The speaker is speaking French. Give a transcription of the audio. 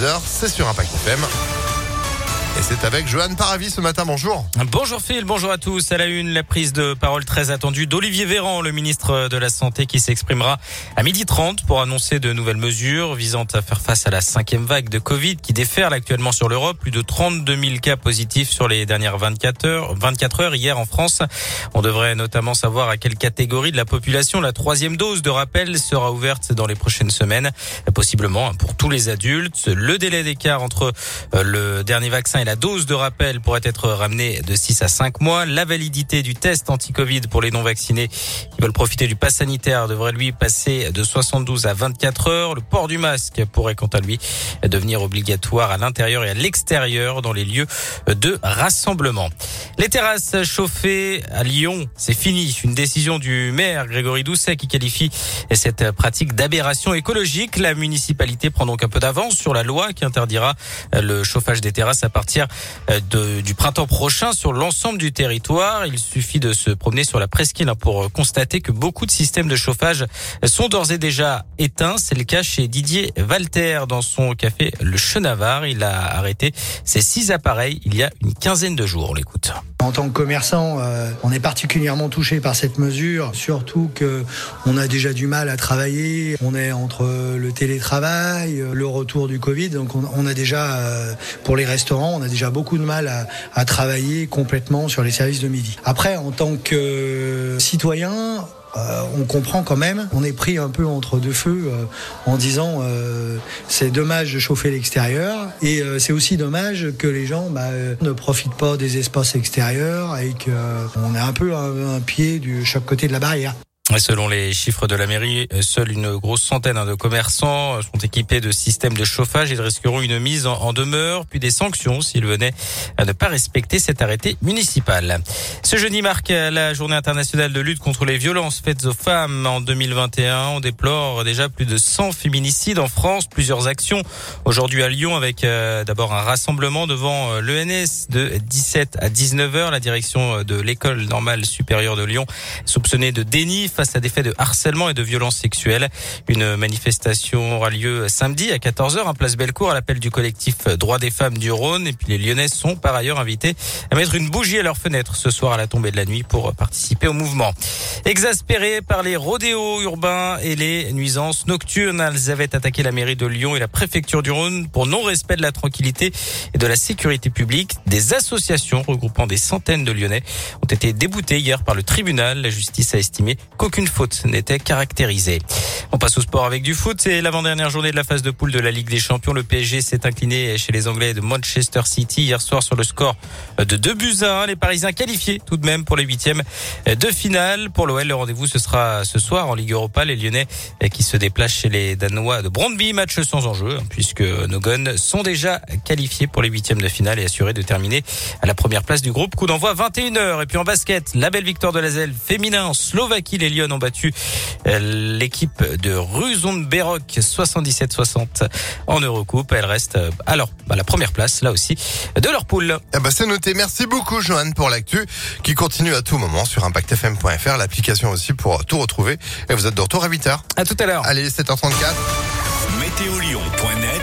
6h, c'est sur Impact FM. Et c'est avec Johan Paravis ce matin. Bonjour. Bonjour Phil, bonjour à tous. À la une, la prise de parole très attendue d'Olivier Véran, le ministre de la Santé, qui s'exprimera à midi 30 pour annoncer de nouvelles mesures visant à faire face à la cinquième vague de Covid qui déferle actuellement sur l'Europe. Plus de 32 000 cas positifs sur les dernières 24 heures. 24 heures hier en France. On devrait notamment savoir à quelle catégorie de la population la troisième dose de rappel sera ouverte dans les prochaines semaines. Possiblement pour tous les adultes. Le délai d'écart entre euh, le dernier vaccin et la dose de rappel pourrait être ramenée de 6 à 5 mois. La validité du test anti-Covid pour les non-vaccinés qui veulent profiter du pass sanitaire devrait lui passer de 72 à 24 heures. Le port du masque pourrait quant à lui devenir obligatoire à l'intérieur et à l'extérieur dans les lieux de rassemblement. Les terrasses chauffées à Lyon, c'est fini. Une décision du maire Grégory Doucet qui qualifie cette pratique d'aberration écologique. La municipalité prend donc un peu d'avance sur la loi qui interdira le chauffage des terrasses à partir euh, de, du printemps prochain sur l'ensemble du territoire. Il suffit de se promener sur la presqu'île hein, pour euh, constater que beaucoup de systèmes de chauffage sont d'ores et déjà éteints. C'est le cas chez Didier Walter dans son café Le Chenavar. Il a arrêté ses six appareils il y a une quinzaine de jours. On l'écoute. En tant que commerçant, euh, on est particulièrement touché par cette mesure, surtout que on a déjà du mal à travailler. On est entre le télétravail, le retour du Covid, donc on, a déjà pour les restaurants, on a déjà beaucoup de mal à, travailler complètement sur les services de midi. Après, en tant que citoyen, euh, on comprend quand même, on est pris un peu entre deux feux euh, en disant euh, c'est dommage de chauffer l'extérieur et c'est aussi dommage que les gens bah, ne profitent pas des espaces extérieurs et qu'on ait un peu un, un pied de chaque côté de la barrière. Selon les chiffres de la mairie, seule une grosse centaine de commerçants sont équipés de systèmes de chauffage. Ils risqueront une mise en demeure, puis des sanctions s'ils venaient à ne pas respecter cet arrêté municipal. Ce jeudi marque la journée internationale de lutte contre les violences faites aux femmes. En 2021, on déplore déjà plus de 100 féminicides en France, plusieurs actions aujourd'hui à Lyon avec euh, d'abord un rassemblement devant euh, l'ENS de 17 à 19 heures. La direction de l'école normale supérieure de Lyon soupçonnée de déni face à des faits de harcèlement et de violences sexuelles. Une manifestation aura lieu samedi à 14h en place Bellecour à l'appel du collectif Droits des femmes du Rhône. Et puis les Lyonnais sont par ailleurs invités à mettre une bougie à leur fenêtre ce soir à la tombée de la nuit pour participer au mouvement. Exaspérés par les rodéos urbains et les nuisances nocturnes, elles avaient attaqué la mairie de Lyon et la préfecture du Rhône pour non-respect de la tranquillité et de la sécurité publique. Des associations regroupant des centaines de Lyonnais ont été déboutées hier par le tribunal. La justice a estimé qu'aucun aucune faute n'était caractérisée. On passe au sport avec du foot. C'est l'avant-dernière journée de la phase de poule de la Ligue des Champions. Le PSG s'est incliné chez les Anglais de Manchester City hier soir sur le score de 2 buts à 1. Les Parisiens qualifiés tout de même pour les huitièmes de finale. Pour l'OL, le rendez-vous ce sera ce soir en Ligue Europa. Les Lyonnais qui se déplacent chez les Danois de Brondby. Match sans enjeu hein, puisque nos guns sont déjà qualifiés pour les huitièmes de finale et assurés de terminer à la première place du groupe. Coup d'envoi 21h. Et puis en basket, la belle victoire de la Zelle féminin en Slovaquie. Les ont battu euh, l'équipe de Ruzon-Béroc 77-60 en Eurocoupe. Elle reste euh, alors à la première place, là aussi, de leur poule. Eh ben, c'est noté. Merci beaucoup, Johan, pour l'actu qui continue à tout moment sur ImpactFM.fr, l'application aussi pour tout retrouver. Et vous êtes de retour à 8h. À tout à l'heure. Allez, 7h34. Météolion.net